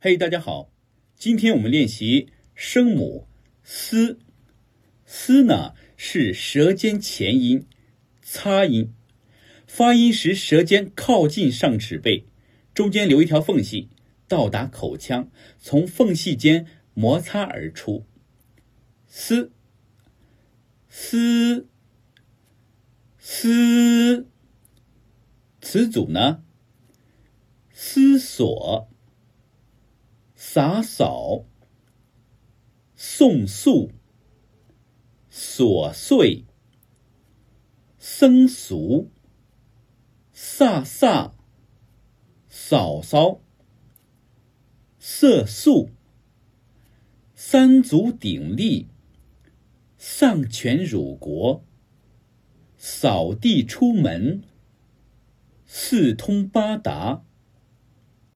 嘿，大家好，今天我们练习声母“嘶”。嘶呢是舌尖前音，擦音。发音时，舌尖靠近上齿背，中间留一条缝隙，到达口腔，从缝隙间摩擦而出。嘶，嘶，嘶。词组呢？思索。洒扫、送宿、琐碎、僧俗、飒飒、嫂嫂、色素、三足鼎立、丧权辱国、扫地出门、四通八达。